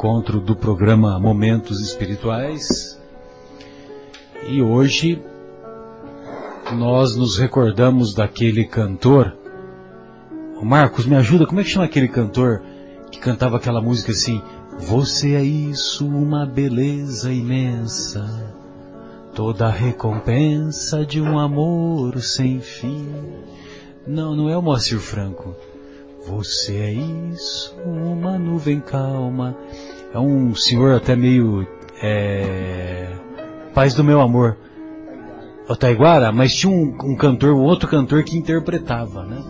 Encontro do programa Momentos Espirituais. E hoje nós nos recordamos daquele cantor. O Marcos, me ajuda, como é que chama aquele cantor que cantava aquela música assim? Você é isso, uma beleza imensa, toda a recompensa de um amor sem fim. Não, não é o Moacir Franco. Você é isso, uma nuvem calma. É um senhor até meio. É, paz do meu amor. O Taiguara, mas tinha um, um, cantor, um outro cantor que interpretava, né?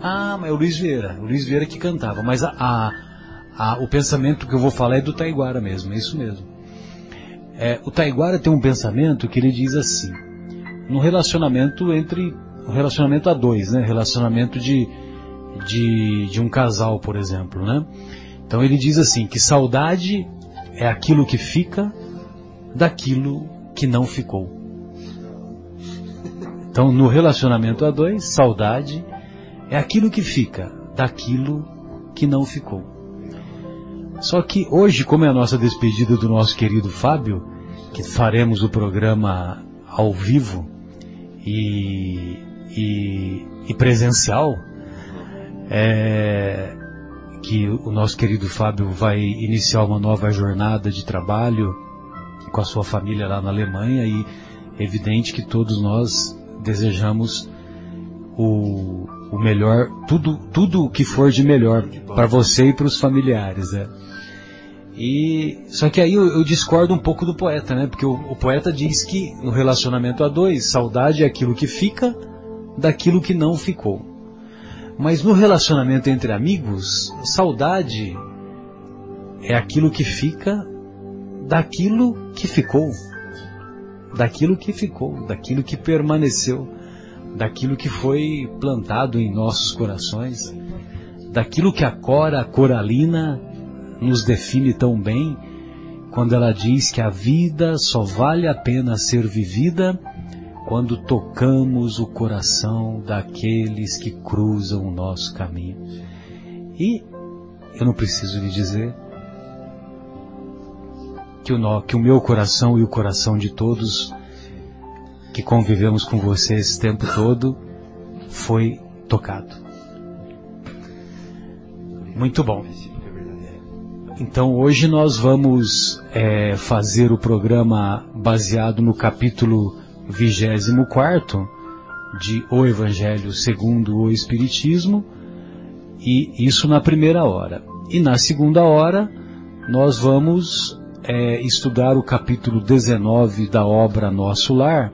Ah, mas é o Luiz Vieira. O Luiz Vieira que cantava. Mas a, a, a, o pensamento que eu vou falar é do Taiguara mesmo, é isso mesmo. É, o Taiguara tem um pensamento que ele diz assim: no relacionamento entre. Um relacionamento a dois, né? Relacionamento de de, de um casal, por exemplo, né? Então ele diz assim que saudade é aquilo que fica daquilo que não ficou. Então no relacionamento a dois, saudade é aquilo que fica daquilo que não ficou. Só que hoje, como é a nossa despedida do nosso querido Fábio, que faremos o programa ao vivo e, e, e presencial, é, que o nosso querido Fábio vai iniciar uma nova jornada de trabalho com a sua família lá na Alemanha e evidente que todos nós desejamos o, o melhor, tudo, tudo o que for de melhor para você e para os familiares, né? E só que aí eu, eu, discordo um pouco do poeta, né? Porque o, o poeta diz que no relacionamento a dois, saudade é aquilo que fica daquilo que não ficou. Mas no relacionamento entre amigos, saudade é aquilo que fica daquilo que ficou. Daquilo que ficou, daquilo que permaneceu, daquilo que foi plantado em nossos corações, daquilo que a Cora, Coralina, nos define tão bem, quando ela diz que a vida só vale a pena ser vivida quando tocamos o coração daqueles que cruzam o nosso caminho. E eu não preciso lhe dizer que o, que o meu coração e o coração de todos que convivemos com você esse tempo todo foi tocado. Muito bom. Então hoje nós vamos é, fazer o programa baseado no capítulo 24 de O Evangelho segundo o Espiritismo, e isso na primeira hora. E na segunda hora, nós vamos é, estudar o capítulo 19 da obra Nosso Lar,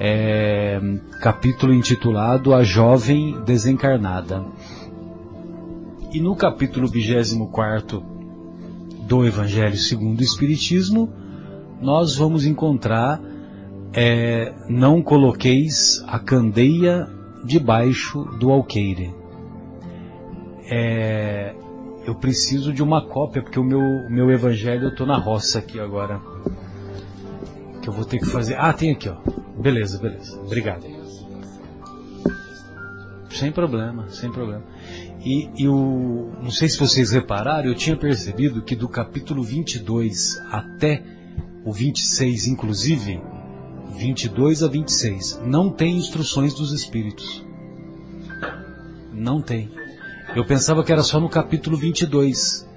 é, capítulo intitulado A Jovem Desencarnada. E no capítulo 24 do Evangelho segundo o Espiritismo, nós vamos encontrar é, não coloqueis a candeia debaixo do alqueire. é, eu preciso de uma cópia, porque o meu, meu evangelho eu tô na roça aqui agora. Que eu vou ter que fazer. Ah, tem aqui, ó. Beleza, beleza. Obrigado. Sem problema, sem problema. E, e o, não sei se vocês repararam, eu tinha percebido que do capítulo 22 até o 26, inclusive, 22 a 26, não tem instruções dos Espíritos. Não tem. Eu pensava que era só no capítulo 22.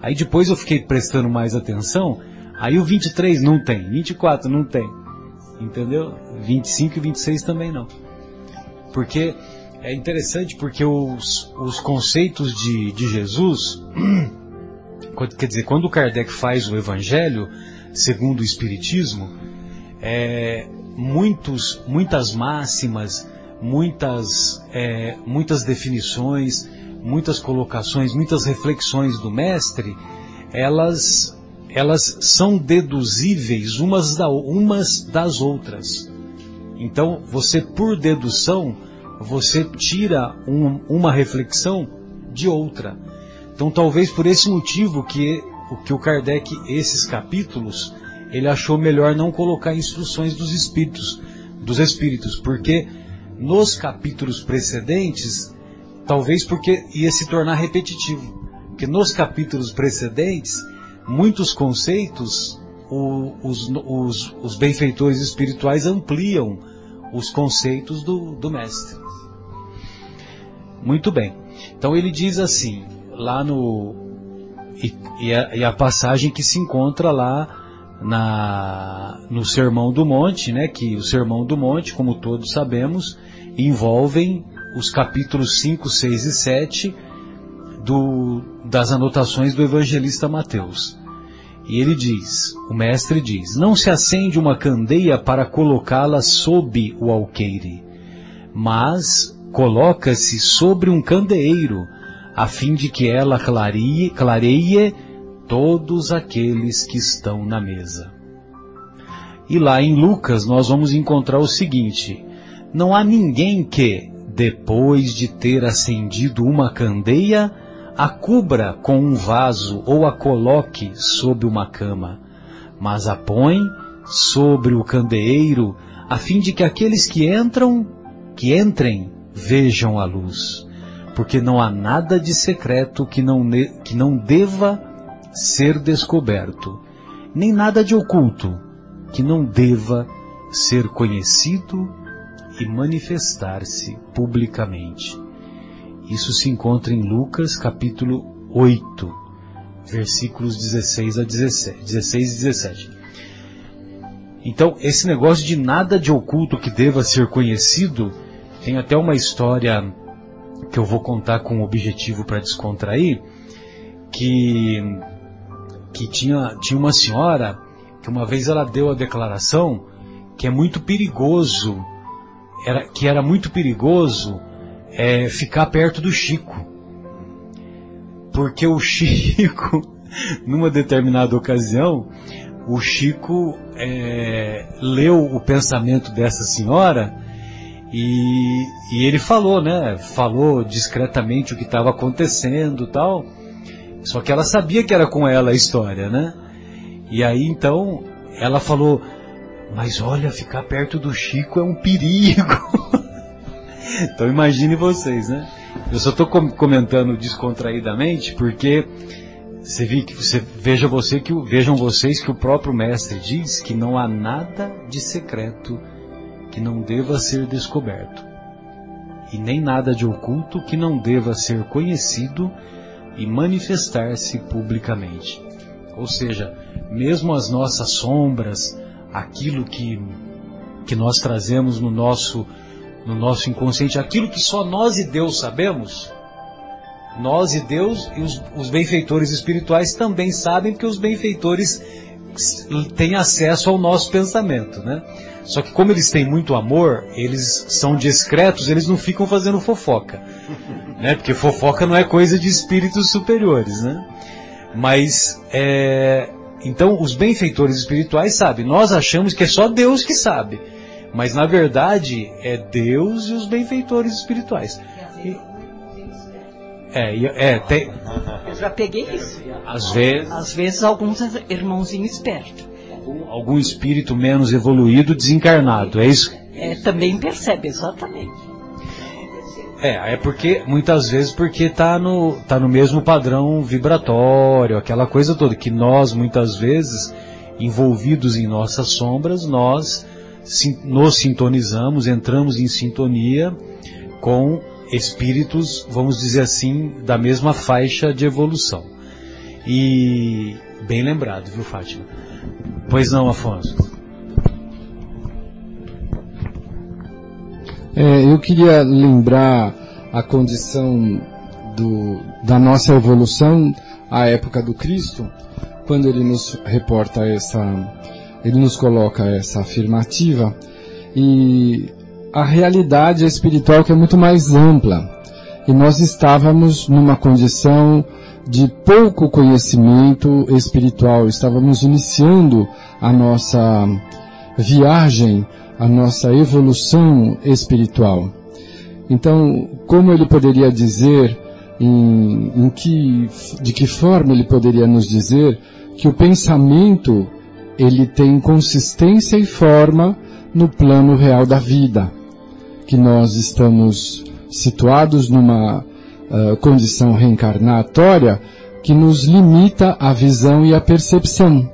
Aí depois eu fiquei prestando mais atenção, aí o 23 não tem, 24 não tem. Entendeu? 25 e 26 também não. Porque é interessante porque os, os conceitos de, de Jesus, quer dizer, quando Kardec faz o Evangelho, segundo o Espiritismo, é, muitos, muitas máximas, muitas, é, muitas definições, muitas colocações, muitas reflexões do mestre, elas, elas são deduzíveis umas, da, umas das outras. Então, você por dedução, você tira um, uma reflexão de outra. Então talvez por esse motivo que que o Kardec esses capítulos ele achou melhor não colocar instruções dos espíritos, dos espíritos, porque nos capítulos precedentes, talvez porque ia se tornar repetitivo, porque nos capítulos precedentes muitos conceitos o, os, os, os benfeitores espirituais ampliam os conceitos do, do mestre. Muito bem. Então ele diz assim, lá no. E, e, a, e a, passagem que se encontra lá na, no Sermão do Monte, né? Que o Sermão do Monte, como todos sabemos, envolvem os capítulos 5, 6 e 7 do, das anotações do evangelista Mateus. E ele diz, o mestre diz, não se acende uma candeia para colocá-la sob o alqueire, mas coloca-se sobre um candeeiro, a fim de que ela clareie, clareie todos aqueles que estão na mesa. E lá em Lucas nós vamos encontrar o seguinte: não há ninguém que, depois de ter acendido uma candeia, a cubra com um vaso ou a coloque sob uma cama, mas a põe sobre o candeeiro, a fim de que aqueles que entram, que entrem vejam a luz, porque não há nada de secreto que não, que não deva ser descoberto, nem nada de oculto que não deva ser conhecido e manifestar-se publicamente. Isso se encontra em Lucas capítulo 8, versículos 16 a 17, 16 e 17. Então, esse negócio de nada de oculto que deva ser conhecido tem até uma história que eu vou contar com objetivo para descontrair, que, que tinha, tinha uma senhora que uma vez ela deu a declaração que é muito perigoso, era, que era muito perigoso é, ficar perto do Chico. Porque o Chico, numa determinada ocasião, o Chico é, leu o pensamento dessa senhora e, e ele falou, né? Falou discretamente o que estava acontecendo tal. Só que ela sabia que era com ela a história, né? E aí então ela falou, mas olha, ficar perto do Chico é um perigo. então imagine vocês, né? Eu só estou comentando descontraídamente porque você, vi, você veja você que vejam vocês que o próprio mestre diz que não há nada de secreto que não deva ser descoberto, e nem nada de oculto que não deva ser conhecido e manifestar-se publicamente. Ou seja, mesmo as nossas sombras, aquilo que, que nós trazemos no nosso, no nosso inconsciente, aquilo que só nós e Deus sabemos, nós e Deus e os, os benfeitores espirituais também sabem, porque os benfeitores têm acesso ao nosso pensamento, né? Só que como eles têm muito amor, eles são discretos, eles não ficam fazendo fofoca. Né? Porque fofoca não é coisa de espíritos superiores, né? Mas, é... então, os benfeitores espirituais sabem. Nós achamos que é só Deus que sabe. Mas, na verdade, é Deus e os benfeitores espirituais. E... É, é, tem... Eu já peguei isso. Às vezes... Às vezes alguns irmãozinhos espertos. Algum, algum espírito menos evoluído desencarnado, é isso? É, também percebe, exatamente. É, é porque, muitas vezes, porque está no, tá no mesmo padrão vibratório, aquela coisa toda, que nós, muitas vezes, envolvidos em nossas sombras, nós nos sintonizamos, entramos em sintonia com espíritos, vamos dizer assim, da mesma faixa de evolução. E bem lembrado, viu, Fátima? Pois não, Afonso? É, eu queria lembrar a condição do, da nossa evolução à época do Cristo, quando ele nos reporta essa, ele nos coloca essa afirmativa e a realidade espiritual que é muito mais ampla. E nós estávamos numa condição de pouco conhecimento espiritual, estávamos iniciando a nossa viagem, a nossa evolução espiritual. Então, como ele poderia dizer, em, em que, de que forma ele poderia nos dizer que o pensamento ele tem consistência e forma no plano real da vida, que nós estamos situados numa uh, condição reencarnatória que nos limita a visão e a percepção,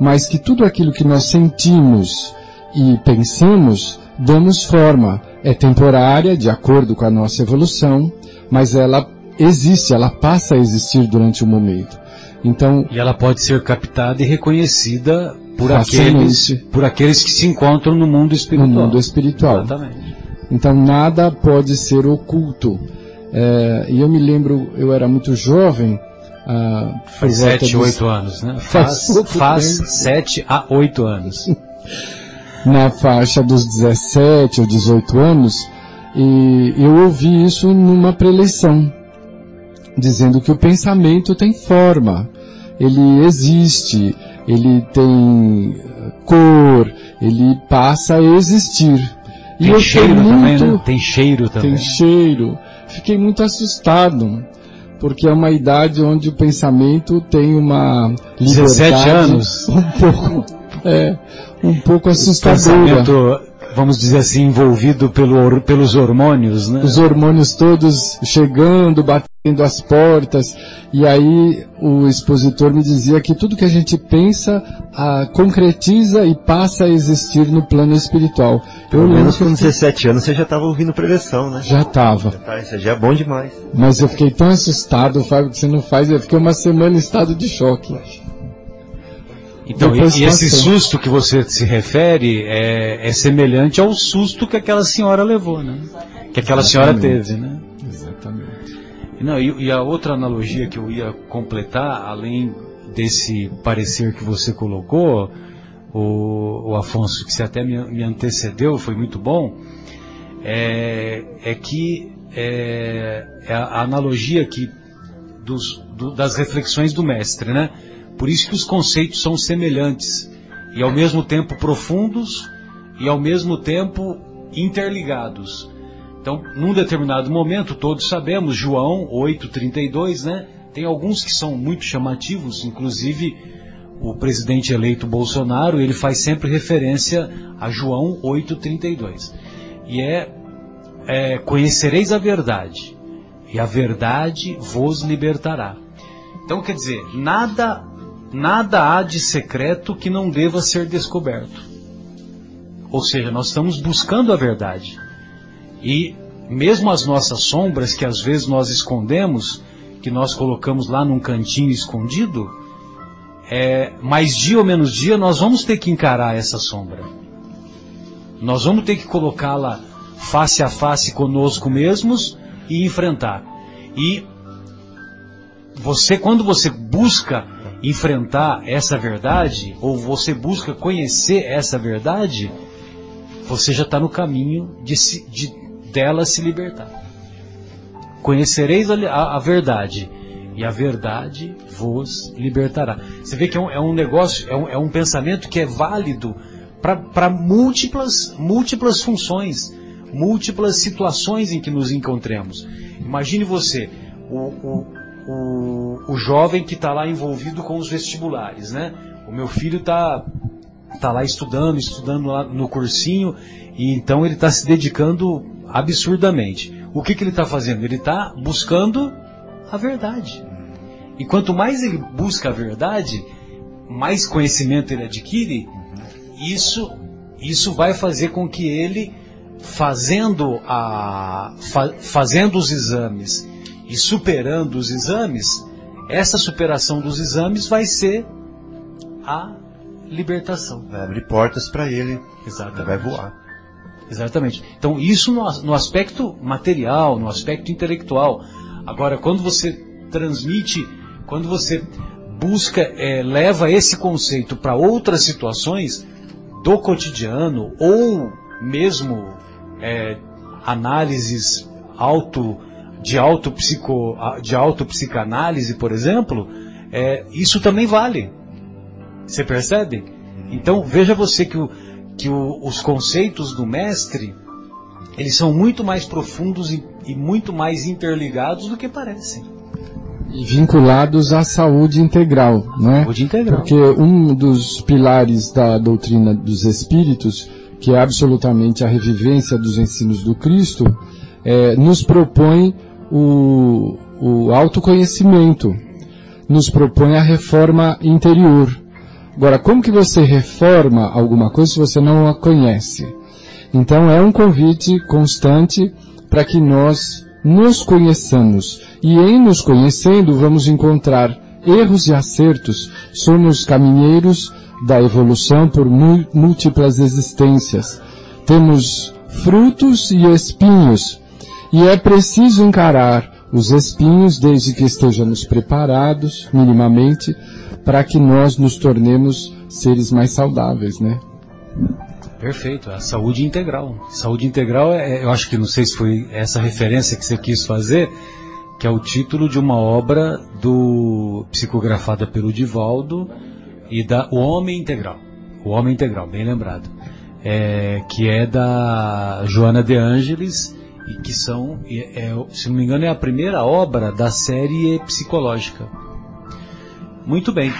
mas que tudo aquilo que nós sentimos e pensamos damos forma, é temporária, de acordo com a nossa evolução, mas ela existe, ela passa a existir durante o um momento. Então, e ela pode ser captada e reconhecida por aqueles, por aqueles que se encontram no mundo espiritual. No mundo espiritual. Exatamente. Então nada pode ser oculto. É, e eu me lembro, eu era muito jovem. Ah, faz sete, dos... oito anos, né? Faz, faz, faz sete a oito anos. Na faixa dos 17 ou 18 anos, e eu ouvi isso numa preleição, dizendo que o pensamento tem forma, ele existe, ele tem cor, ele passa a existir. E tem eu cheiro muito, também, né? Tem cheiro também. Tem cheiro. Fiquei muito assustado, porque é uma idade onde o pensamento tem uma liberdade 17 anos. um pouco, é, um pouco assustadora. Pensamento vamos dizer assim, envolvido pelo, pelos hormônios, né? Os hormônios todos chegando, batendo as portas, e aí o expositor me dizia que tudo que a gente pensa a, concretiza e passa a existir no plano espiritual. Pelo eu menos com 17 anos você já estava ouvindo prevenção, né? Já estava. Tá, isso já é bom demais. Mas eu fiquei tão assustado, Fábio, que você não faz, eu fiquei uma semana em estado de choque. Então, e, e, esse susto que você se refere é, é, semelhante ao susto que aquela senhora levou, né? Que aquela Exatamente. senhora teve, né? Não, e, e, a outra analogia que eu ia completar, além desse parecer que você colocou, o, o Afonso, que você até me, me, antecedeu, foi muito bom, é, é que é, é a analogia que dos, do, das reflexões do mestre, né? Por isso que os conceitos são semelhantes e ao mesmo tempo profundos e ao mesmo tempo interligados. Então, num determinado momento, todos sabemos, João 8:32, né? Tem alguns que são muito chamativos, inclusive o presidente eleito Bolsonaro, ele faz sempre referência a João 8:32. E é, é conhecereis a verdade, e a verdade vos libertará. Então, quer dizer, nada nada há de secreto que não deva ser descoberto. Ou seja, nós estamos buscando a verdade. E mesmo as nossas sombras, que às vezes nós escondemos, que nós colocamos lá num cantinho escondido, é, mais dia ou menos dia nós vamos ter que encarar essa sombra. Nós vamos ter que colocá-la face a face conosco mesmos e enfrentar. E você, quando você busca enfrentar essa verdade, ou você busca conhecer essa verdade, você já está no caminho de, se, de, dela se libertar. Conhecereis a, a, verdade, e a verdade vos libertará. Você vê que é um, é um negócio, é um, é um, pensamento que é válido para múltiplas, múltiplas funções, múltiplas situações em que nos encontremos. Imagine você, o, o, o, o jovem que está lá envolvido com os vestibulares, né? O meu filho está tá lá estudando, estudando lá no cursinho, e então ele está se dedicando absurdamente. O que, que ele está fazendo? Ele está buscando a verdade. E quanto mais ele busca a verdade, mais conhecimento ele adquire, isso, isso vai fazer com que ele, fazendo, a, fa, fazendo os exames e superando os exames, essa superação dos exames vai ser a libertação. Vai abrir portas para ele. Exatamente. Vai voar. Exatamente. Então, isso no, no, aspecto material, no aspecto intelectual. Agora, quando você transmite, quando você busca, é, leva esse conceito para outras situações do cotidiano ou mesmo é, análises auto, de autopsico, de autopsicanálise, por exemplo, é, isso também vale. Você percebe? Então veja você que, o, que o, os conceitos do mestre eles são muito mais profundos e, e muito mais interligados do que parecem. E vinculados à saúde integral, né? Saúde integral. Porque um dos pilares da doutrina dos espíritos, que é absolutamente a revivência dos ensinos do Cristo, é, nos propõe o, o autoconhecimento, nos propõe a reforma interior. Agora, como que você reforma alguma coisa se você não a conhece? Então é um convite constante para que nós nos conheçamos. E em nos conhecendo vamos encontrar erros e acertos. Somos caminheiros da evolução por múltiplas existências. Temos frutos e espinhos. E é preciso encarar os espinhos desde que estejamos preparados, minimamente, para que nós nos tornemos seres mais saudáveis, né? Perfeito, a saúde integral. Saúde integral, é, eu acho que não sei se foi essa referência que você quis fazer, que é o título de uma obra do psicografada pelo Divaldo e da O Homem Integral. O Homem Integral, bem lembrado. É, que é da Joana de Ângeles e que são, é, se não me engano, é a primeira obra da série psicológica. Muito bem.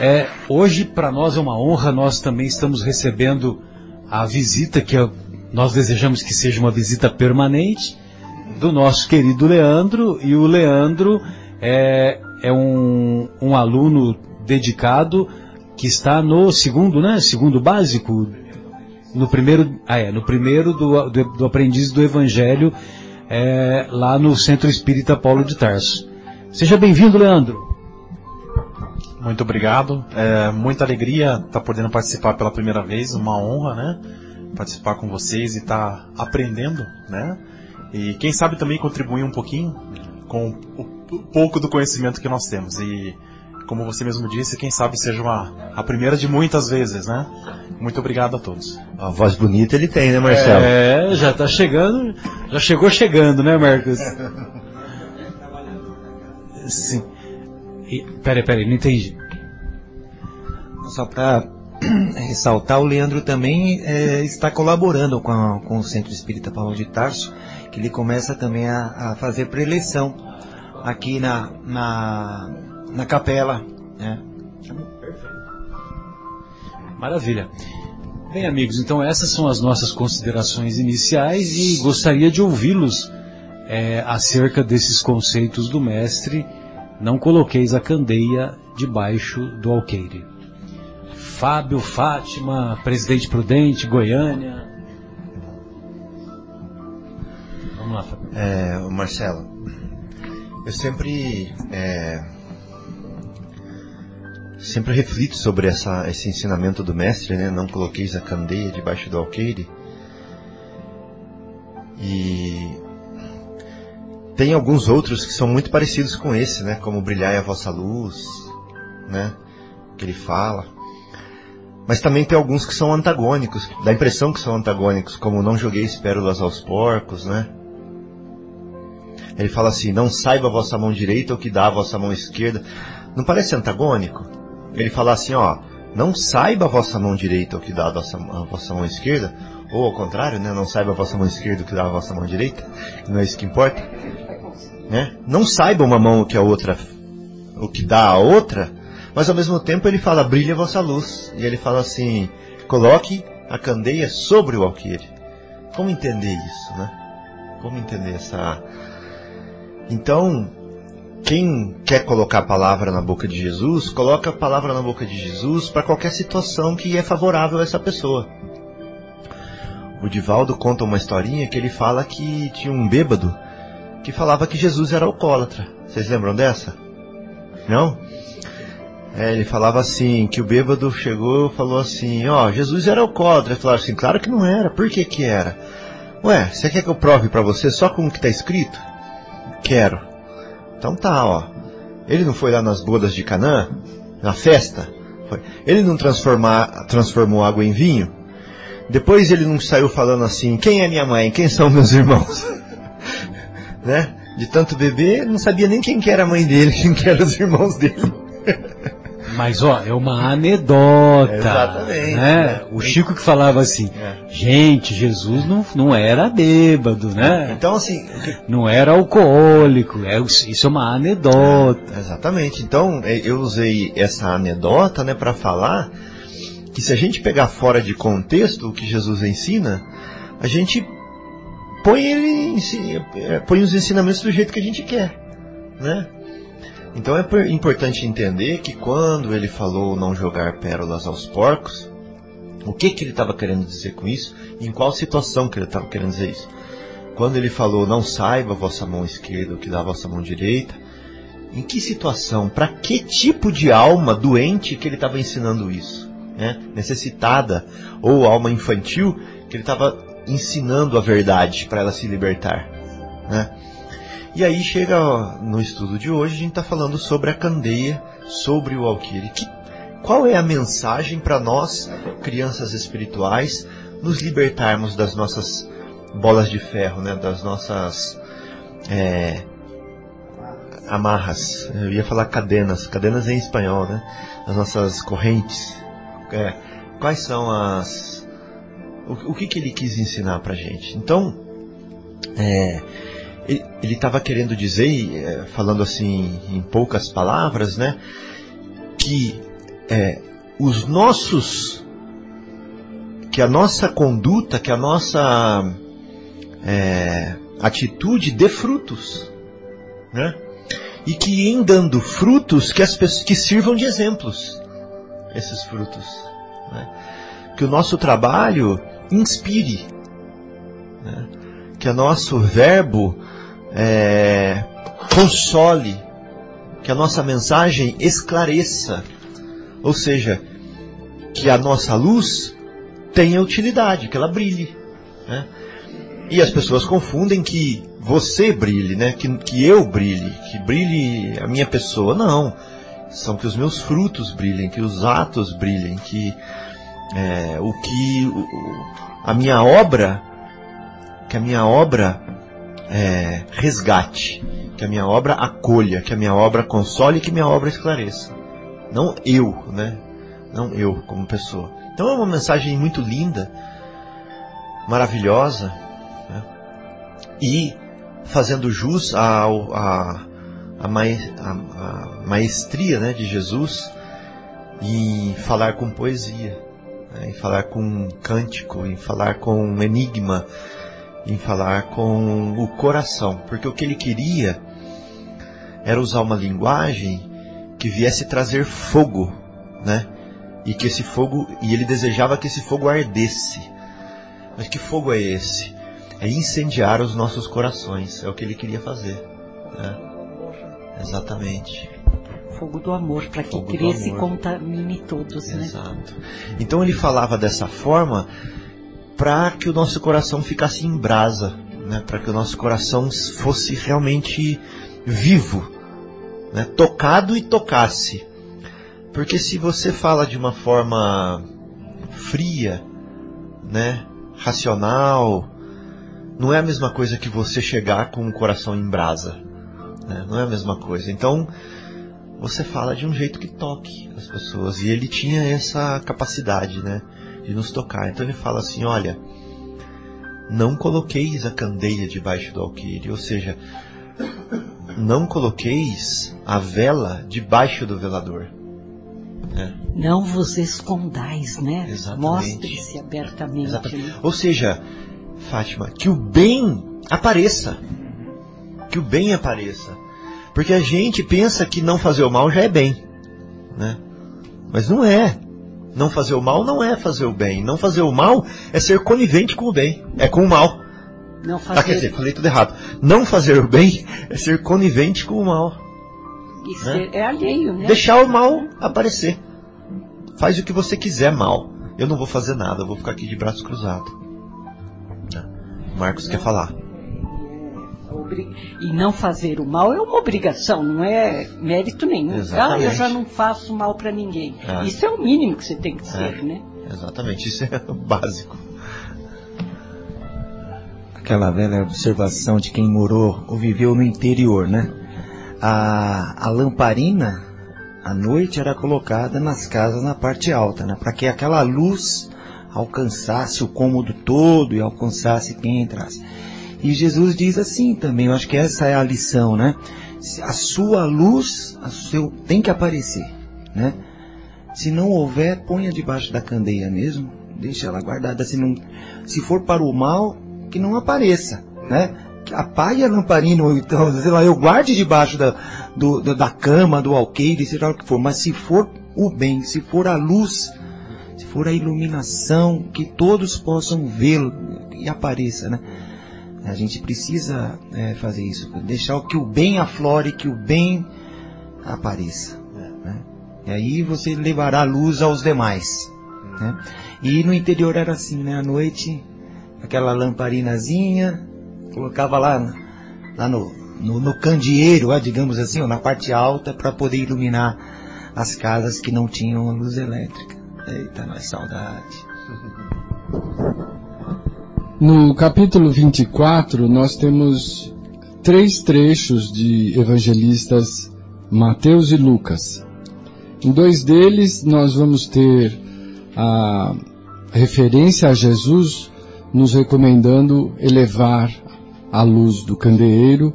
É, hoje, para nós é uma honra, nós também estamos recebendo a visita que nós desejamos que seja uma visita permanente do nosso querido Leandro, e o Leandro é, é um, um aluno dedicado que está no segundo, né? Segundo básico, no primeiro, ah, é, no primeiro do, do, do aprendiz do Evangelho, é, lá no Centro Espírita Paulo de Tarso. Seja bem-vindo, Leandro. Muito obrigado. É muita alegria estar tá podendo participar pela primeira vez, uma honra, né? Participar com vocês e estar tá aprendendo, né? E quem sabe também contribuir um pouquinho com o pouco do conhecimento que nós temos. E como você mesmo disse, quem sabe seja uma, a primeira de muitas vezes, né? Muito obrigado a todos. A voz bonita ele tem, né, Marcelo? É, já está chegando, já chegou chegando, né, Marcos? Sim. Peraí, peraí, não entendi. Só para ressaltar, o Leandro também é, está colaborando com, a, com, o Centro Espírita Paulo de Tarso, que ele começa também a, a fazer preleção aqui na, na, na capela. Né? Maravilha. Bem, amigos, então essas são as nossas considerações iniciais e gostaria de ouvi-los é, acerca desses conceitos do mestre não coloqueis a candeia debaixo do alqueire. Fábio, Fátima, Presidente Prudente, Goiânia. Vamos lá, Fábio. É, Marcelo, eu sempre é, sempre reflito sobre essa, esse ensinamento do mestre, né? Não coloqueis a candeia debaixo do alqueire. E tem alguns outros que são muito parecidos com esse, né? Como brilhar a vossa luz, né? Que ele fala. Mas também tem alguns que são antagônicos, dá a impressão que são antagônicos, como não jogueis pérolas aos porcos, né? Ele fala assim, não saiba a vossa mão direita o que dá a vossa mão esquerda. Não parece antagônico? Ele fala assim, ó, não saiba a vossa mão direita o que dá a vossa, a vossa mão esquerda, ou ao contrário, né? Não saiba a vossa mão esquerda o que dá a vossa mão direita, não é isso que importa. Né? Não saiba uma mão o que a outra, o que dá a outra, mas ao mesmo tempo ele fala, brilha vossa luz. E ele fala assim, coloque a candeia sobre o alqueire. Como entender isso, né? Como entender essa... Então, quem quer colocar a palavra na boca de Jesus, coloca a palavra na boca de Jesus para qualquer situação que é favorável a essa pessoa. O Divaldo conta uma historinha que ele fala que tinha um bêbado que falava que Jesus era alcoólatra. Vocês lembram dessa? Não? É, ele falava assim, que o bêbado chegou e falou assim, ó, oh, Jesus era alcoólatra. Falou assim, claro que não era. Por que que era? Ué, você quer que eu prove para você só com o que está escrito? Quero. Então tá, ó. Ele não foi lá nas bodas de Canaã? Na festa? Foi. Ele não transformar, transformou água em vinho? Depois ele não saiu falando assim, quem é minha mãe? Quem são meus irmãos? né? De tanto beber, não sabia nem quem que era a mãe dele, quem que eram os irmãos dele. Mas ó, é uma anedota. Exatamente. Né? O Chico que falava assim, É. gente, Jesus não, não era bêbado, né? Então assim, Não era alcoólico, é, isso é uma anedota. Exatamente. Então, eh, eu usei essa anedota, né, para falar que se a gente pegar fora de contexto o que Jesus ensina, a gente põe ele, eh, põe os ensinamentos do jeito que a gente quer, né? Então é por- importante entender que quando ele falou não jogar pérolas aos porcos, o que que ele estava querendo dizer com isso? Em qual situação que ele estava querendo dizer isso? Quando ele falou não saiba vossa mão esquerda o que dá vossa mão direita, em que situação, para que tipo de alma doente que ele estava ensinando isso? Né? Necessitada ou alma infantil que ele estava ensinando a verdade para ela se libertar. Né? E aí chega no estudo de hoje, a gente está falando sobre a candeia, sobre o alquire. Que, qual é a mensagem para nós, crianças espirituais, nos libertarmos das nossas bolas de ferro, né? das nossas é, amarras. Eu ia falar cadenas, cadenas em espanhol, né? As nossas correntes. É, quais são as. O, o que, que ele quis ensinar pra gente? Então, é, ele estava querendo dizer, é, falando assim em poucas palavras, né? Que é, os nossos. Que a nossa conduta, que a nossa é, atitude dê frutos, né? E que em dando frutos, que as pessoas que sirvam de exemplos esses frutos, né? Que o nosso trabalho inspire, né? que o nosso verbo é, console, que a nossa mensagem esclareça, ou seja, que a nossa luz tenha utilidade, que ela brilhe. Né? E as pessoas confundem que você brilhe, né? que, que eu brilhe, que brilhe a minha pessoa. Não. São que os meus frutos brilhem, que os atos brilhem, que é, o que o, a minha obra, que a minha obra é, resgate, que a minha obra acolha, que a minha obra console, que a minha obra esclareça. Não eu, né? Não eu como pessoa. Então é uma mensagem muito linda, maravilhosa, né? e fazendo jus ao, a, a, maestria né, de Jesus em falar com poesia, em falar com cântico, em falar com enigma, em falar com o coração, porque o que ele queria era usar uma linguagem que viesse trazer fogo, né? E que esse fogo, e ele desejava que esse fogo ardesse. Mas que fogo é esse? É incendiar os nossos corações, é o que ele queria fazer. Né? Exatamente. Fogo do amor, para que cresça e contamine todos, né? Exato. Então ele falava dessa forma para que o nosso coração ficasse em brasa, né? para que o nosso coração fosse realmente vivo, né? tocado e tocasse. Porque se você fala de uma forma fria, né? racional, não é a mesma coisa que você chegar com o coração em brasa. Né? Não é a mesma coisa. Então, você fala de um jeito que toque as pessoas. E ele tinha essa capacidade, né? De nos tocar. Então ele fala assim: olha, não coloqueis a candeia debaixo do alqueire. Ou seja, não coloqueis a vela debaixo do velador. Não vos escondais, né? Exatamente. Mostre-se abertamente. Né? Ou seja, Fátima, que o bem apareça. Que o bem apareça. Porque a gente pensa que não fazer o mal já é bem. Né? Mas não é. Não fazer o mal não é fazer o bem. Não fazer o mal é ser conivente com o bem. É com o mal. Não Ah, quer dizer, fazer falei tudo errado. Não fazer o bem é ser conivente com o mal. isso né? é alheio, né? Deixar o mal aparecer. Faz o que você quiser mal. Eu não vou fazer nada, eu vou ficar aqui de braços cruzados. Né? Marcos quer falar. Obri- E não fazer o mal é uma obrigação, não é mérito nenhum. Ah, eu já não faço mal para ninguém. É. Isso é o mínimo que você tem que ser, É. né? Exatamente, isso é o básico. aquela velha observação de quem morou ou viveu no interior, né? A, a lamparina, à noite, era colocada nas casas na parte alta, né? Para que aquela luz alcançasse o cômodo todo e alcançasse quem entrasse. E Jesus diz assim também, eu acho que essa é a lição, né? A sua luz, a seu, tem que aparecer, né? Se não houver, ponha debaixo da candeia mesmo, deixa ela guardada. Se, não, se for para o mal, que não apareça, né? Apague a lamparina, ou então, sei lá, eu guarde debaixo da, do, da, cama, do alqueire, seja o que for. Mas se for o bem, se for a luz, se for a iluminação, que todos possam vê-lo e apareça, né? A gente precisa é, fazer isso, deixar que o bem aflore, que o bem apareça. né? E aí você levará luz aos demais. Né? E no interior era assim, né? À noite, aquela lamparinazinha, colocava lá, lá no, no, no candeeiro, digamos assim, ó, na parte alta, para poder iluminar as casas que não tinham luz elétrica. Eita, nós saudade. No capítulo 24, nós temos três trechos de evangelistas Mateus e Lucas. Em dois deles, nós vamos ter a referência a Jesus nos recomendando elevar a luz do candeeiro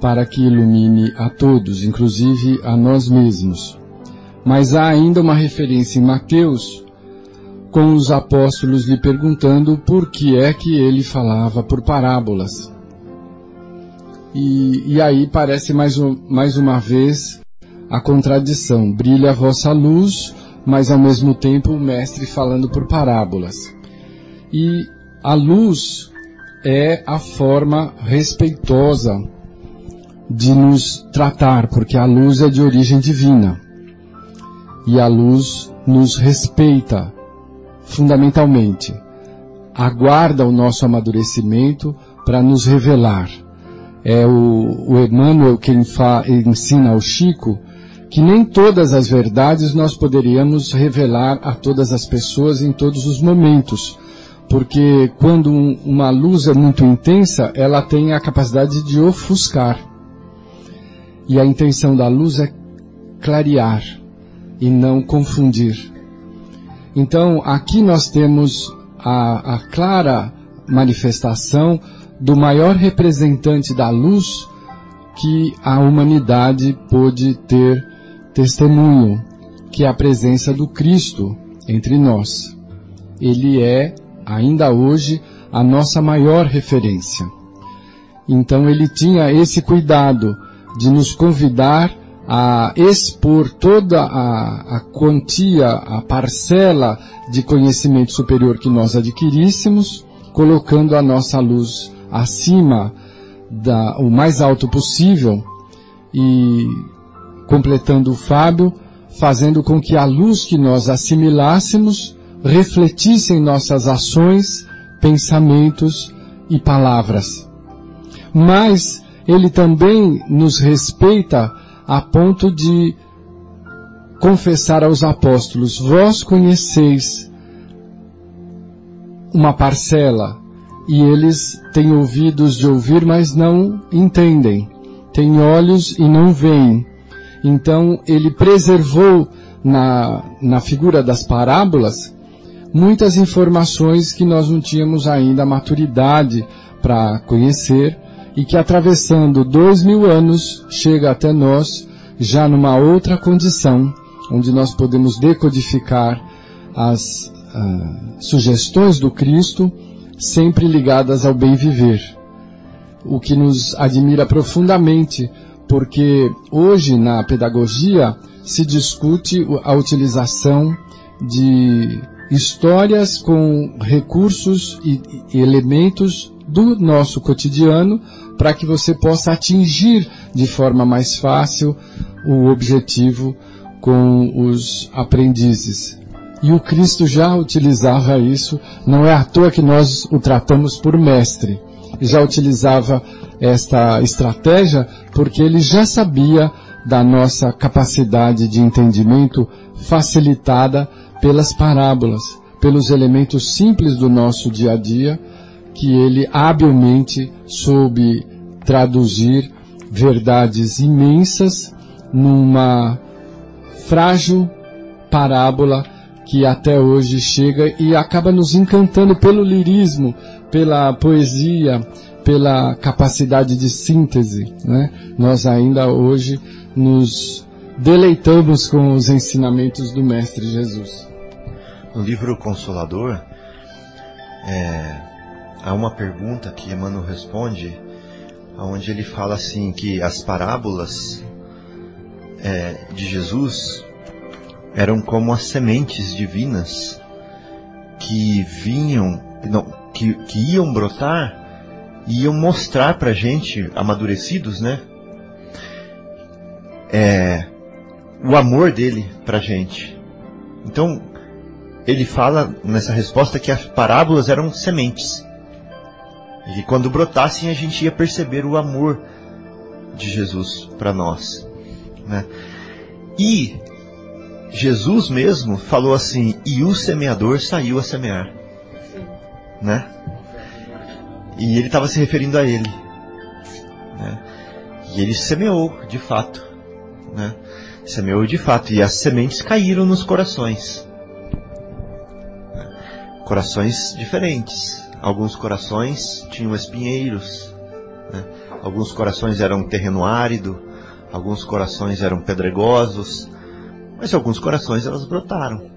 para que ilumine a todos, inclusive a nós mesmos. Mas há ainda uma referência em Mateus com os apóstolos lhe perguntando por que é que ele falava por parábolas. E, e aí parece mais, um- mais uma vez a contradição. Brilha a vossa luz, mas ao mesmo tempo o mestre falando por parábolas. E a luz é a forma respeitosa de nos tratar, porque a luz é de origem divina. E a luz nos respeita, fundamentalmente, aguarda o nosso amadurecimento para nos revelar. É o, o Emmanuel quem fa, ensina ao Chico que nem todas as verdades nós poderíamos revelar a todas as pessoas em todos os momentos, porque quando um- uma luz é muito intensa, ela tem a capacidade de ofuscar. E a intenção da luz é clarear e não confundir. Então, aqui nós temos a, a clara manifestação do maior representante da luz que a humanidade pôde ter testemunho, que é a presença do Cristo entre nós. Ele é, ainda hoje, a nossa maior referência. Então ele tinha esse cuidado de nos convidar a expor toda a, a quantia, a parcela de conhecimento superior que nós adquiríssemos, colocando a nossa luz acima da, o mais alto possível e completando o Fábio, fazendo com que a luz que nós assimilássemos refletisse em nossas ações, pensamentos e palavras. Mas ele também nos respeita a ponto de confessar aos apóstolos: Vós conheceis uma parcela, e eles têm ouvidos de ouvir, mas não entendem, têm olhos e não veem. Então ele preservou na, na figura das parábolas muitas informações que nós não tínhamos ainda maturidade para conhecer e que atravessando dois mil anos chega até nós já numa outra condição, onde nós podemos decodificar as uh, sugestões do Cristo, sempre ligadas ao bem viver. O que nos admira profundamente, porque hoje na pedagogia se discute a utilização de histórias com recursos e elementos do nosso cotidiano para que você possa atingir de forma mais fácil o objetivo com os aprendizes. E o Cristo já utilizava isso, não é à toa que nós o tratamos por mestre. Já utilizava esta estratégia porque ele já sabia da nossa capacidade de entendimento facilitada pelas parábolas, pelos elementos simples do nosso dia a dia, que ele habilmente soube traduzir verdades imensas numa frágil parábola que até hoje chega e acaba nos encantando pelo lirismo, pela poesia, pela capacidade de síntese. Né? Nós ainda hoje nos deleitamos com os ensinamentos do Mestre Jesus. No livro Consolador, é, há uma pergunta que Emmanuel responde, onde ele fala assim que as parábolas é, de Jesus eram como as sementes divinas que vinham, não, que, que iam brotar e iam mostrar para gente, amadurecidos, né? É, o amor dele para gente. Então, ele fala nessa resposta que as parábolas eram sementes. E que quando brotassem a gente ia perceber o amor de Jesus para nós. Né? E Jesus mesmo falou assim: e o semeador saiu a semear. Né? E ele estava se referindo a ele. Né? E ele semeou, de fato. Né? Semeou de fato. E as sementes caíram nos corações. Corações diferentes. Alguns corações tinham espinheiros. Né? Alguns corações eram terreno árido. Alguns corações eram pedregosos. Mas alguns corações elas brotaram.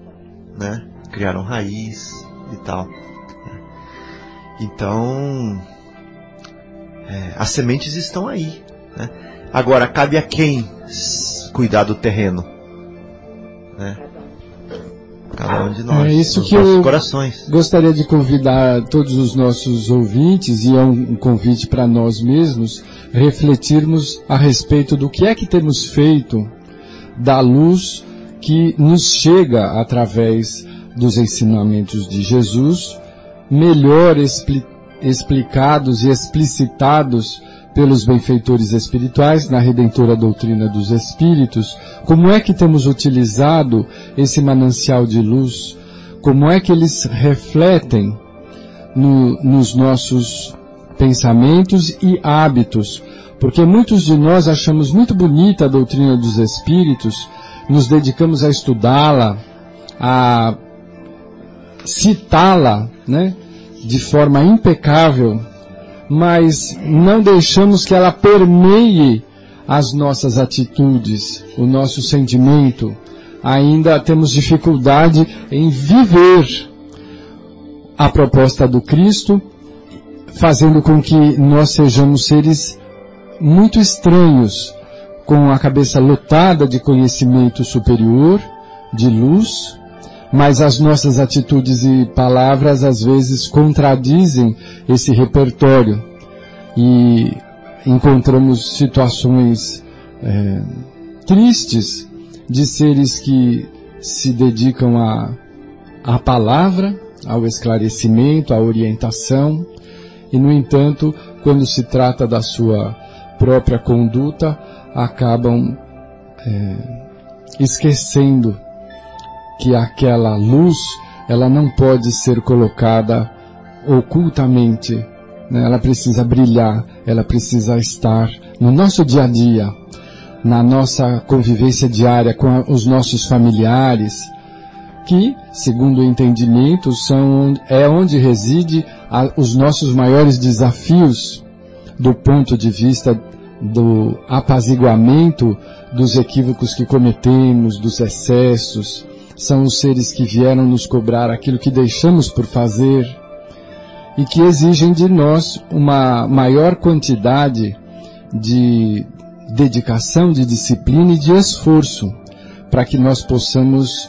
Né? Criaram raiz e tal. Então, é, as sementes estão aí. Né? Agora, cabe a quem cuidar do terreno? Né? Cada um de nós. É isso que eu corações. gostaria de convidar todos os nossos ouvintes, e é um convite para nós mesmos, refletirmos a respeito do que é que temos feito da luz que nos chega através dos ensinamentos de Jesus melhor expli explicados e explicitados pelos benfeitores espirituais na redentora doutrina dos espíritos, como é que temos utilizado esse manancial de luz, como é que eles refletem no, nos nossos pensamentos e hábitos, porque muitos de nós achamos muito bonita a doutrina dos espíritos, nos dedicamos a estudá-la, a citá-la, né, de forma impecável, mas não deixamos que ela permeie as nossas atitudes, o nosso sentimento. Ainda temos dificuldade em viver a proposta do Cristo, fazendo com que nós sejamos seres muito estranhos, com a cabeça lotada de conhecimento superior, de luz, mas as nossas atitudes e palavras às vezes contradizem esse repertório. E encontramos situações é, tristes de seres que se dedicam à, à palavra, ao esclarecimento, à orientação, e no entanto, quando se trata da sua própria conduta, acabam é, esquecendo que aquela luz ela não pode ser colocada ocultamente. Né? Ela precisa brilhar, ela precisa estar no nosso dia a dia, na nossa convivência diária com os nossos familiares, que, segundo o entendimento, são, é onde reside a, os nossos maiores desafios do ponto de vista do apaziguamento dos equívocos que cometemos, dos excessos, são os seres que vieram nos cobrar aquilo que deixamos por fazer e que exigem de nós uma maior quantidade de dedicação, de disciplina e de esforço para que nós possamos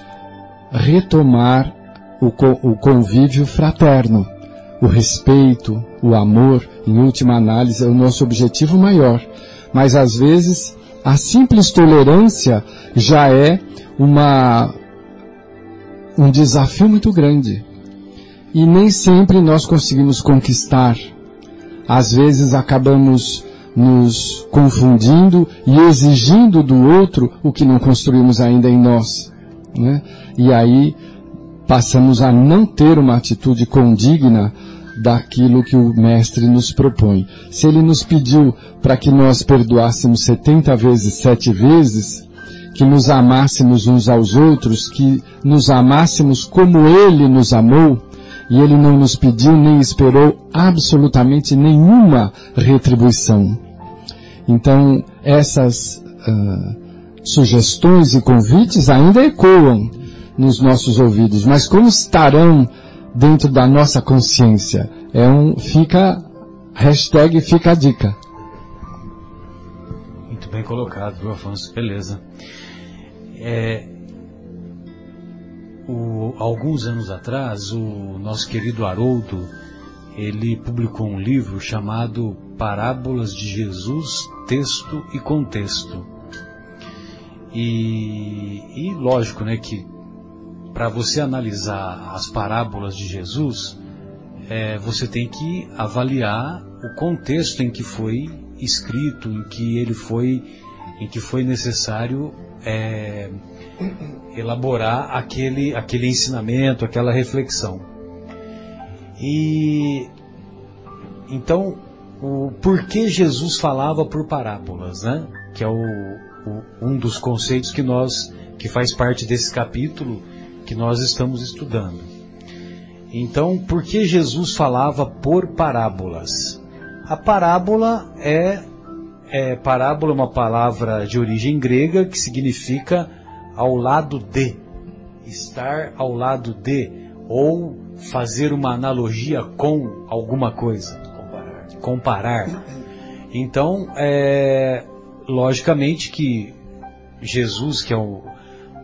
retomar o, o convívio fraterno, o respeito, o amor, em última análise, é o nosso objetivo maior. Mas às vezes a simples tolerância já é uma um desafio muito grande. E nem sempre nós conseguimos conquistar. Às vezes acabamos nos confundindo e exigindo do outro o que não construímos ainda em nós. Né? E aí passamos a não ter uma atitude condigna daquilo que o mestre nos propõe. Se ele nos pediu para que nós perdoássemos 70 vezes, sete vezes, que nos amássemos uns aos outros, que nos amássemos como Ele nos amou, e Ele não nos pediu nem esperou absolutamente nenhuma retribuição. Então, essas uh, sugestões e convites ainda ecoam nos nossos ouvidos, mas como estarão dentro da nossa consciência? É um, fica, hashtag fica a dica. Bem colocado, viu, Afonso? Beleza. É, o, alguns anos atrás, o nosso querido Haroldo, ele publicou um livro chamado Parábolas de Jesus, Texto e Contexto. E, e lógico, né, que para você analisar as parábolas de Jesus, é, você tem que avaliar o contexto em que foi escrito, em que ele foi, em que foi necessário é, elaborar aquele, aquele ensinamento, aquela reflexão. E então, o porquê Jesus falava por parábolas, né? Que é o, o, um dos conceitos que nós que faz parte desse capítulo que nós estamos estudando. Então, por que Jesus falava por parábolas? A parábola é é, parábola é uma palavra de origem grega que significa ao lado de, estar ao lado de, ou fazer uma analogia com alguma coisa. Comparar. Comparar. Então, é, logicamente que Jesus, que é o,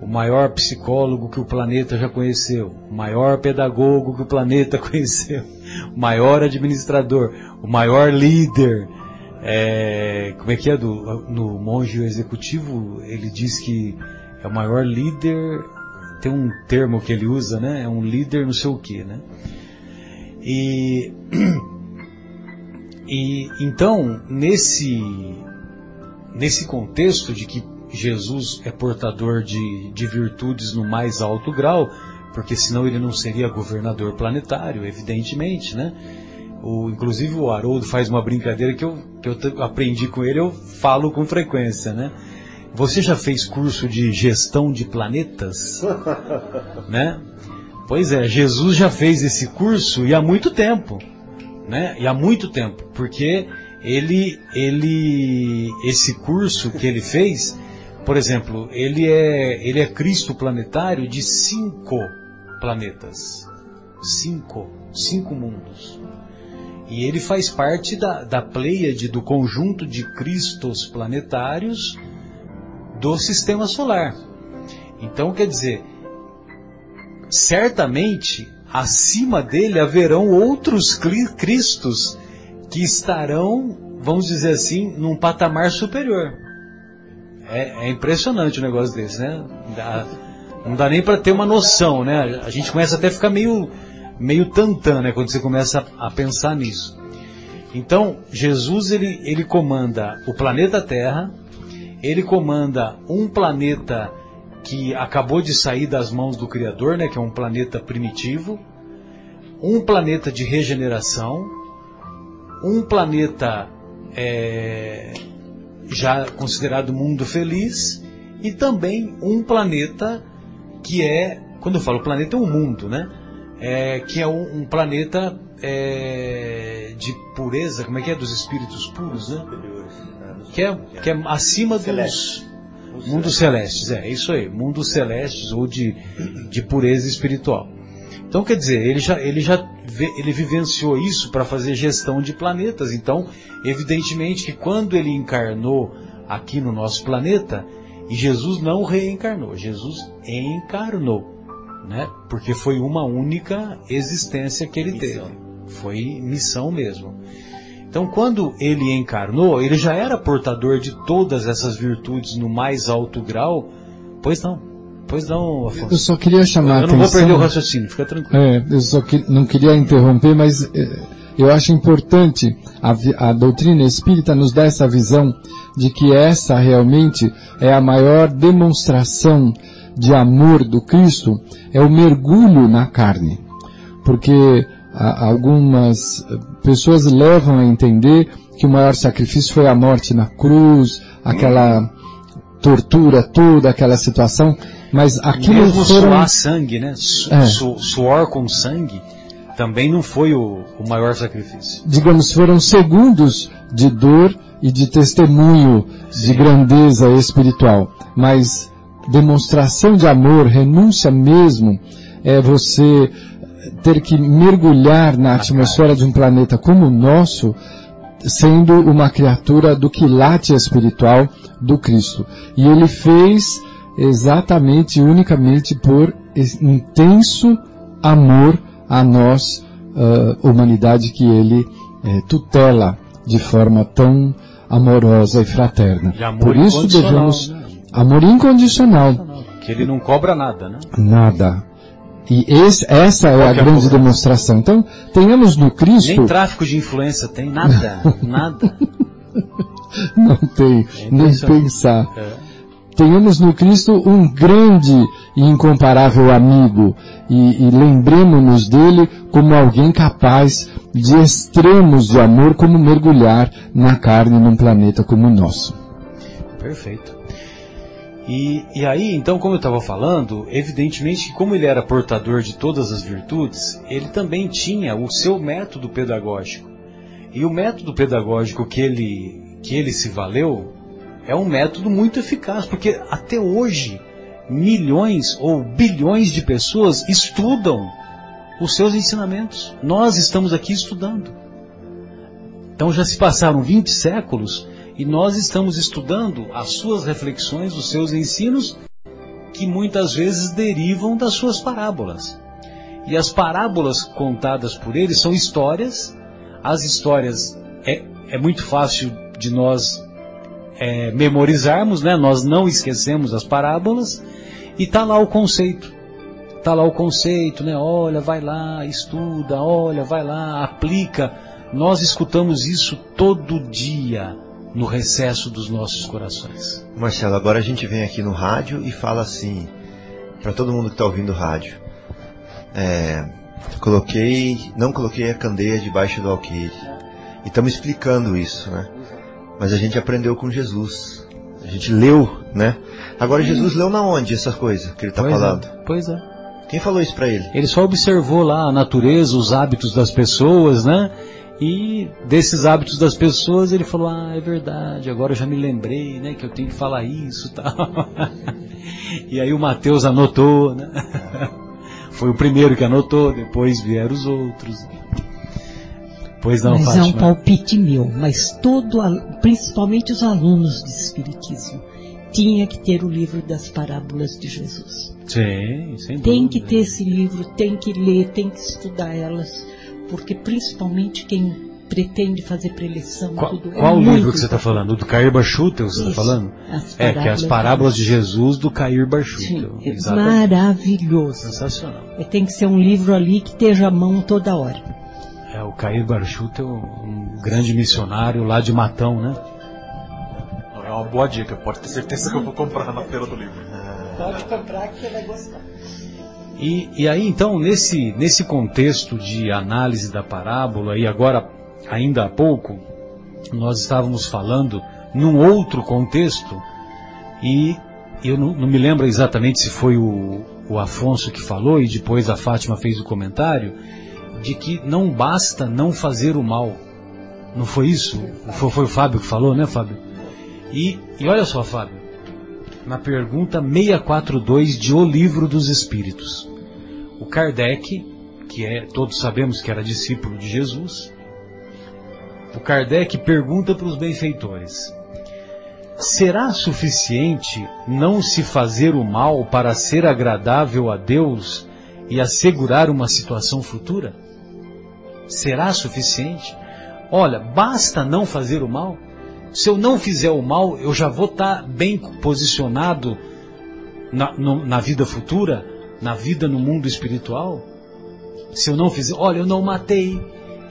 o maior psicólogo que o planeta já conheceu, o maior pedagogo que o planeta conheceu, o maior administrador, o maior líder, é, como é que é do, no monge executivo? Ele diz que é o maior líder. Tem um termo que ele usa, né? É um líder não sei o que, né? E, e então nesse nesse contexto de que Jesus é portador de, de virtudes no mais alto grau, porque senão ele não seria governador planetário, evidentemente, né? O, inclusive o Haroldo faz uma brincadeira que eu, que eu aprendi com ele, eu falo com frequência, né? Você já fez curso de gestão de planetas? né? Pois é, Jesus já fez esse curso e há muito tempo, né? E há muito tempo, porque ele, ele, esse curso que ele fez, por exemplo, ele é, ele é Cristo planetário de cinco planetas, cinco, cinco mundos. E ele faz parte da, da pleiade, do conjunto de cristos planetários do sistema solar. Então, quer dizer, certamente acima dele haverão outros cristos que estarão, vamos dizer assim, num patamar superior. É, é impressionante o negócio desse, né? Dá, não dá nem para ter uma noção, né? A gente começa até a ficar meio meio tantã, né, quando você começa a, a pensar nisso. Então, Jesus ele, ele comanda o planeta Terra, ele comanda um planeta que acabou de sair das mãos do Criador, né, que é um planeta primitivo, um planeta de regeneração, um planeta é, já considerado mundo feliz e também um planeta que é, quando eu falo planeta é um mundo, né? é, que é um, um planeta é, de pureza, como é que é? Dos espíritos puros, né? Que é, que é acima dos mundos celestes, é isso aí, mundos celestes ou de, de pureza espiritual. Então, quer dizer, ele já, ele já ele vivenciou isso para fazer gestão de planetas. Então, evidentemente que quando ele encarnou aqui no nosso planeta, e Jesus não reencarnou, Jesus encarnou, né? Porque foi uma única existência que ele missão. teve. Foi missão mesmo. Então, quando ele encarnou, ele já era portador de todas essas virtudes no mais alto grau? Pois não. Pois não, Afonso. Eu só queria chamar eu a atenção... Eu não vou perder o raciocínio, fica tranquilo. É, eu só que, não queria interromper, mas é, eu acho importante a, a doutrina espírita nos dar essa visão de que essa realmente é a maior demonstração de amor do Cristo, é o mergulho na carne. Porque a, algumas pessoas levam a entender que o maior sacrifício foi a morte na cruz, aquela tortura toda, aquela situação, mas aquilo Mesmo foram... suar sangue, né? Su é. su suor com sangue também não foi o, o maior sacrifício. Digamos, foram segundos de dor e de testemunho Sim. de grandeza espiritual, mas demonstração de amor, renúncia mesmo, é você ter que mergulhar na atmosfera de um planeta como o nosso, sendo uma criatura do quilate espiritual do Cristo. E ele fez exatamente e unicamente por intenso amor a nós, uh, humanidade que ele uh, tutela de forma tão amorosa e fraterna. E por isso devemos né? amor incondicional. Que ele não cobra nada, né? Nada. E esse, essa é a grande demonstração. Então, tenhamos no Cristo. Nem tráfico de influência tem, nada, nada. Não tem, é nem pensar. É. Tenhamos no Cristo um grande e incomparável amigo e, e lembremos-nos dele como alguém capaz de extremos de amor, como mergulhar na carne num planeta como o nosso. Perfeito. E, e aí, então, como eu estava falando, evidentemente que como ele era portador de todas as virtudes, ele também tinha o seu método pedagógico. E o método pedagógico que ele, que ele se valeu é um método muito eficaz, porque até hoje milhões ou bilhões de pessoas estudam os seus ensinamentos. Nós estamos aqui estudando. Então já se passaram 20 séculos e nós estamos estudando as suas reflexões, os seus ensinos, que muitas vezes derivam das suas parábolas. E as parábolas contadas por ele são histórias. As histórias é, é muito fácil de nós é, memorizarmos, né? Nós não esquecemos as parábolas. E tá lá o conceito. Tá lá o conceito, né? Olha, vai lá, estuda, olha, vai lá, aplica. Nós escutamos isso todo dia no recesso dos nossos corações. Marcelo, agora a gente vem aqui no rádio e fala assim, para todo mundo que está ouvindo o rádio, é, coloquei, não coloquei a candeia debaixo do alqueire. E estamos explicando isso, né? Mas a gente aprendeu com Jesus. A gente leu, né? Agora Jesus leu na onde essa coisa que ele está falando? É, pois é. Quem falou isso para ele? Ele só observou lá a natureza, os hábitos das pessoas, né? E desses hábitos das pessoas ele falou, ah, é verdade, agora eu já me lembrei, né, que eu tenho que falar isso tal. e aí o Mateus anotou, né? Foi o primeiro que anotou, depois vieram os outros. Pois não, Mas Fátima. é um palpite meu, mas todo, principalmente os alunos de Espiritismo, tinha que ter o livro das parábolas de Jesus. Sim, sem dúvida. Tem que ter esse livro, tem que ler, tem que estudar elas porque principalmente quem pretende fazer preleção qual, tudo é qual é livro que você está falando? Do Cair Barchutel você está falando? É, que é as parábolas de Jesus do Cair Barchutel. Sim, é maravilhoso. Sensacional. É, tem que ser um livro ali que esteja à mão toda hora. É, o Cair Barchutel, um grande missionário lá de Matão, né? É uma boa dica, pode ter certeza que eu vou comprar na feira do livro. Pode comprar que você vai gostar. E, e aí então, nesse, nesse contexto de análise da parábola, e agora, ainda há pouco, nós estávamos falando num outro contexto, e eu não, não me lembro exatamente se foi o, o Afonso que falou e depois a Fátima fez o comentário, de que não basta não fazer o mal. Não foi isso? Foi, foi o Fábio que falou, né, Fábio? E, e olha só, Fábio, na pergunta 642 de O Livro dos Espíritos, o Kardec, que é, todos sabemos que era discípulo de Jesus, o Kardec pergunta para os benfeitores: Será suficiente não se fazer o mal para ser agradável a Deus e assegurar uma situação futura? Será suficiente? Olha, basta não fazer o mal? Se eu não fizer o mal, eu já vou estar bem posicionado na, no, na vida futura, na vida no mundo espiritual? Se eu não fizer, olha, eu não matei,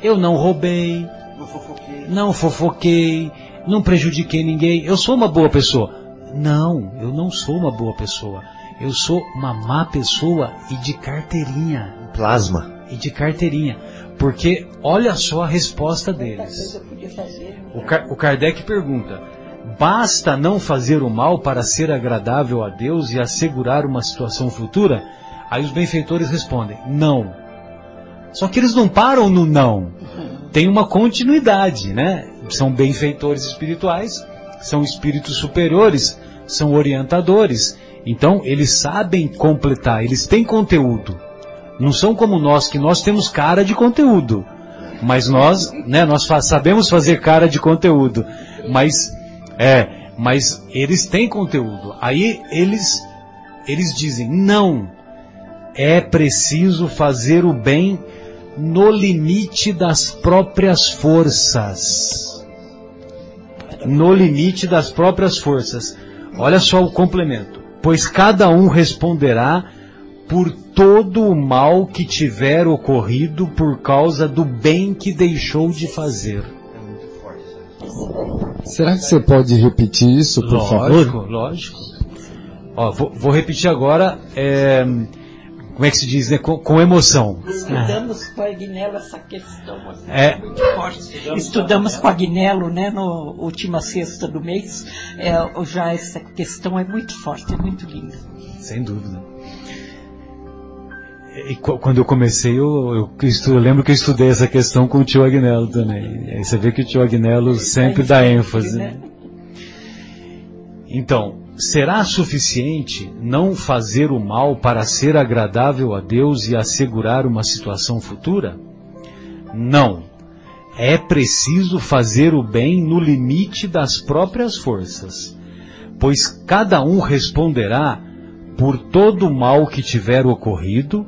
eu não roubei, Não fofoquei. não fofoquei, não prejudiquei ninguém, eu sou uma boa pessoa. Não, eu não sou uma boa pessoa. Eu sou uma má pessoa e de carteirinha. Plasma. E de carteirinha. Porque olha só a resposta deles. O, Ka- o Kardec pergunta: basta não fazer o mal para ser agradável a Deus e assegurar uma situação futura? Aí os benfeitores respondem: não. Só que eles não param no não. Tem uma continuidade, né? São benfeitores espirituais, são espíritos superiores, são orientadores. Então, eles sabem completar, eles têm conteúdo. Não são como nós, que nós temos cara de conteúdo. Mas nós, né, nós sabemos fazer cara de conteúdo. Mas, é, mas eles têm conteúdo. Aí eles, eles dizem, não, é preciso fazer o bem no limite das próprias forças. No limite das próprias forças. Olha só o complemento. Pois cada um responderá por todo o mal que tiver ocorrido por causa do bem que deixou de fazer. Será que você pode repetir isso, por lógico, favor? lógico. Ó, vou, vou repetir agora, é, como é que se diz, né? Com, com emoção. Estudamos com a Agnello essa questão assim, É. muito forte. Estudamos com a Agnello, né, no última sexta do mês. É, já essa questão é muito forte, é muito linda. Sem dúvida. E qu- quando eu comecei, eu, eu, eu lembro que eu estudei essa questão com o tio Agnello também. Aí você vê que o tio Agnello sempre dá ênfase. né? Então, será suficiente não fazer o mal para ser agradável a Deus e assegurar uma situação futura? Não. É preciso fazer o bem no limite das próprias forças, pois cada um responderá por todo o mal que tiver ocorrido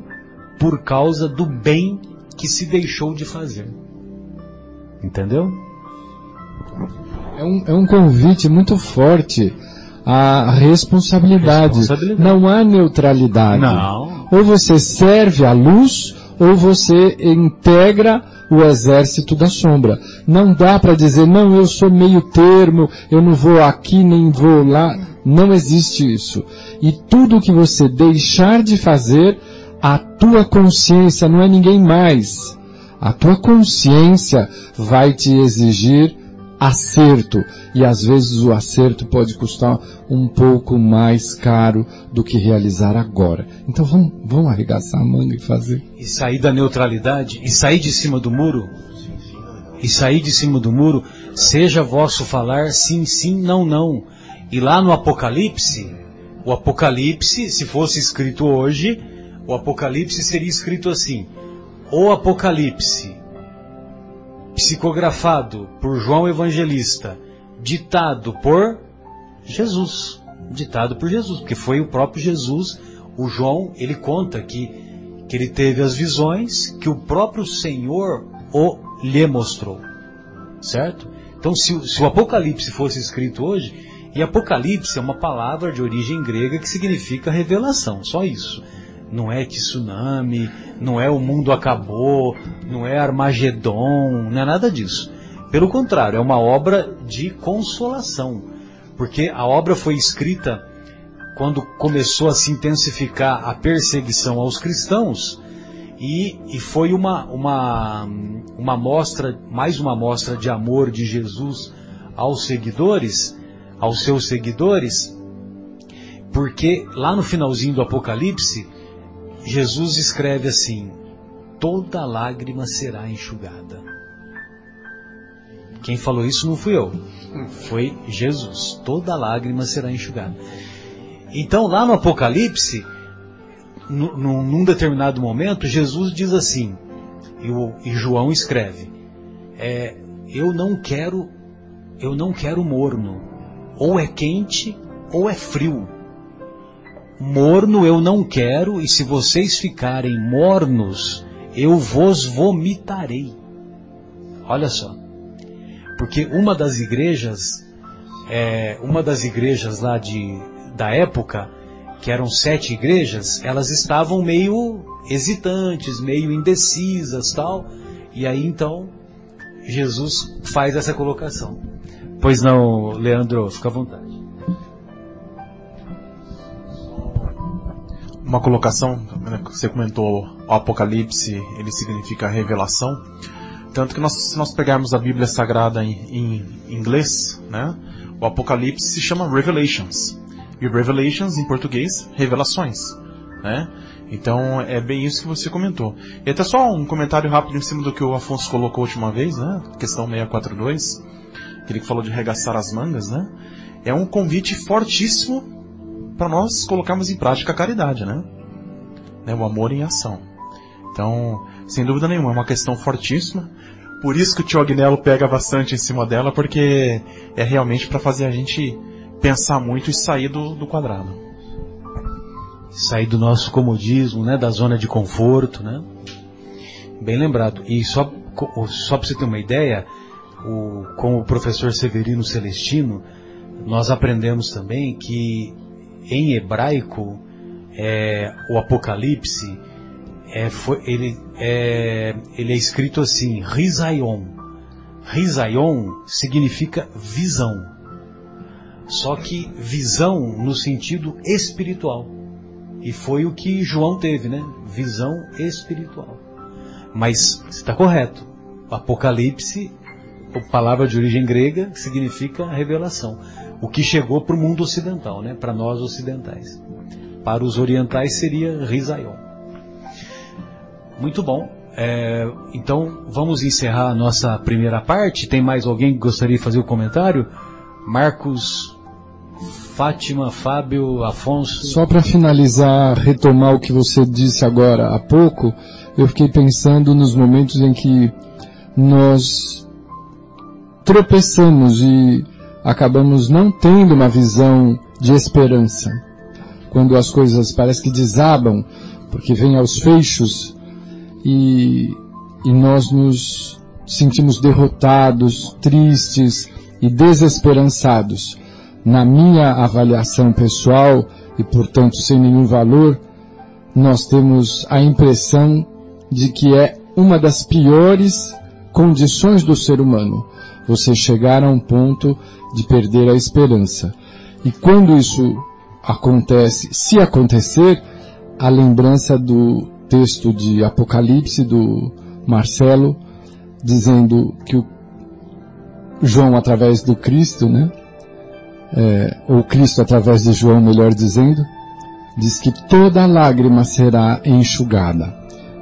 por causa do bem que se deixou de fazer. Entendeu? É um, é um convite muito forte à responsabilidade. Responsabilidade. Não há neutralidade. Não. Ou você serve à luz, ou você integra o exército da sombra. Não dá para dizer, não, eu sou meio termo, eu não vou aqui nem vou lá. Não existe isso. E tudo que você deixar de fazer, a tua consciência não é ninguém mais. A tua consciência vai te exigir acerto. E às vezes o acerto pode custar um pouco mais caro do que realizar agora. Então vamos, vamos arregaçar a manga e fazer. e sair da neutralidade e sair de cima do muro e sair de cima do muro seja vosso falar sim sim não não e lá no Apocalipse o Apocalipse se fosse escrito hoje o Apocalipse seria escrito assim o Apocalipse psicografado por João Evangelista ditado por Jesus ditado por Jesus porque foi o próprio Jesus o João ele conta que que ele teve as visões que o próprio Senhor o lhe mostrou. Certo? Então, se, se o Apocalipse fosse escrito hoje, e Apocalipse é uma palavra de origem grega que significa revelação, só isso. Não é tsunami, não é o mundo acabou, não é Armagedon, não é nada disso. Pelo contrário, é uma obra de consolação, porque a obra foi escrita quando começou a se intensificar a perseguição aos cristãos e, e foi uma, uma, uma mostra, mais uma mostra de amor de Jesus aos seguidores, aos seus seguidores, porque lá no finalzinho do Apocalipse Jesus escreve assim: toda lágrima será enxugada. Quem falou isso não fui eu, foi Jesus. Toda lágrima será enxugada. Então, lá no Apocalipse, nu- nu- num determinado momento, Jesus diz assim, e, o- e João escreve: é, Eu não quero, eu não quero morno. Ou é quente ou é frio. Morno eu não quero, e se vocês ficarem mornos, eu vos vomitarei. Olha só. Porque uma das igrejas, é, uma das igrejas lá de, da época, que eram sete igrejas, elas estavam meio hesitantes, meio indecisas tal. E aí então, Jesus faz essa colocação. Pois não, Leandro, fica à vontade. Uma colocação, né, você comentou, o Apocalipse, ele significa revelação. Tanto que nós, se nós pegarmos a Bíblia Sagrada em, em inglês, né, o Apocalipse se chama Revelations. E Revelations, em português, revelações. Né? Então é bem isso que você comentou. E até só um comentário rápido em cima do que o Afonso colocou a última vez, né? Questão 642, que ele falou de regaçar as mangas, né? É um convite fortíssimo para nós colocarmos em prática a caridade, né? né? O amor em ação. Então, sem dúvida nenhuma, é uma questão fortíssima. Por isso que o tio Agnello pega bastante em cima dela, porque é realmente para fazer a gente pensar muito e sair do, do quadrado. sair do nosso comodismo, né, da zona de conforto, né? Bem lembrado. E só só para você ter uma ideia, o, com o professor Severino Celestino, nós aprendemos também que em hebraico é, o Apocalipse é, foi, ele, é, ele é escrito assim, Rizaion. Rizaion significa visão. Só que visão no sentido espiritual. E foi o que João teve, né? Visão espiritual. Mas está correto. Apocalipse, palavra de origem grega, significa revelação. O que chegou para o mundo ocidental, né? Para nós ocidentais. Para os orientais seria Rizaion. Muito bom. É, então vamos encerrar a nossa primeira parte. Tem mais alguém que gostaria de fazer o comentário? Marcos, Fátima, Fábio, Afonso. Só para finalizar, retomar o que você disse agora há pouco, eu fiquei pensando nos momentos em que nós tropeçamos e acabamos não tendo uma visão de esperança. Quando as coisas parece que desabam, porque vem aos fechos e, e nós nos sentimos derrotados, tristes e desesperançados. Na minha avaliação pessoal, e portanto sem nenhum valor, nós temos a impressão de que é uma das piores condições do ser humano. Você chegar a um ponto de perder a esperança. E quando isso acontece, se acontecer, a lembrança do texto de Apocalipse do Marcelo, dizendo que o João através do Cristo, né? É, ou Cristo através de João, melhor dizendo, diz que toda lágrima será enxugada.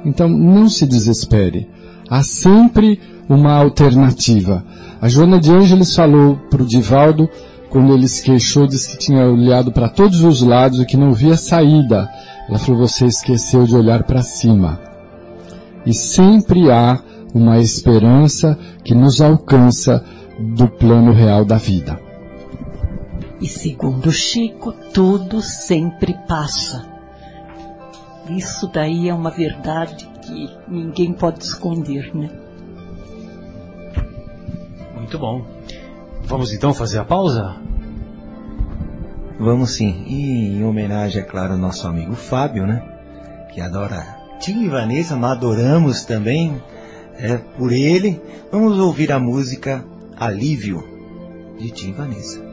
Então não se desespere. Há sempre uma alternativa. A Joana de Ângeles falou para o Divaldo, quando ele se queixou, disse que tinha olhado para todos os lados e que não via saída. Ela falou, você esqueceu de olhar para cima. E sempre há uma esperança que nos alcança do plano real da vida. E segundo Chico, tudo sempre passa. Isso daí é uma verdade que ninguém pode esconder, né? Muito bom. Vamos então fazer a pausa? Vamos sim. E em homenagem, é claro, ao nosso amigo Fábio, né? Que adora Tim e Vanessa, nós adoramos também. É por ele. Vamos ouvir a música Alívio, de Tim e Vanessa.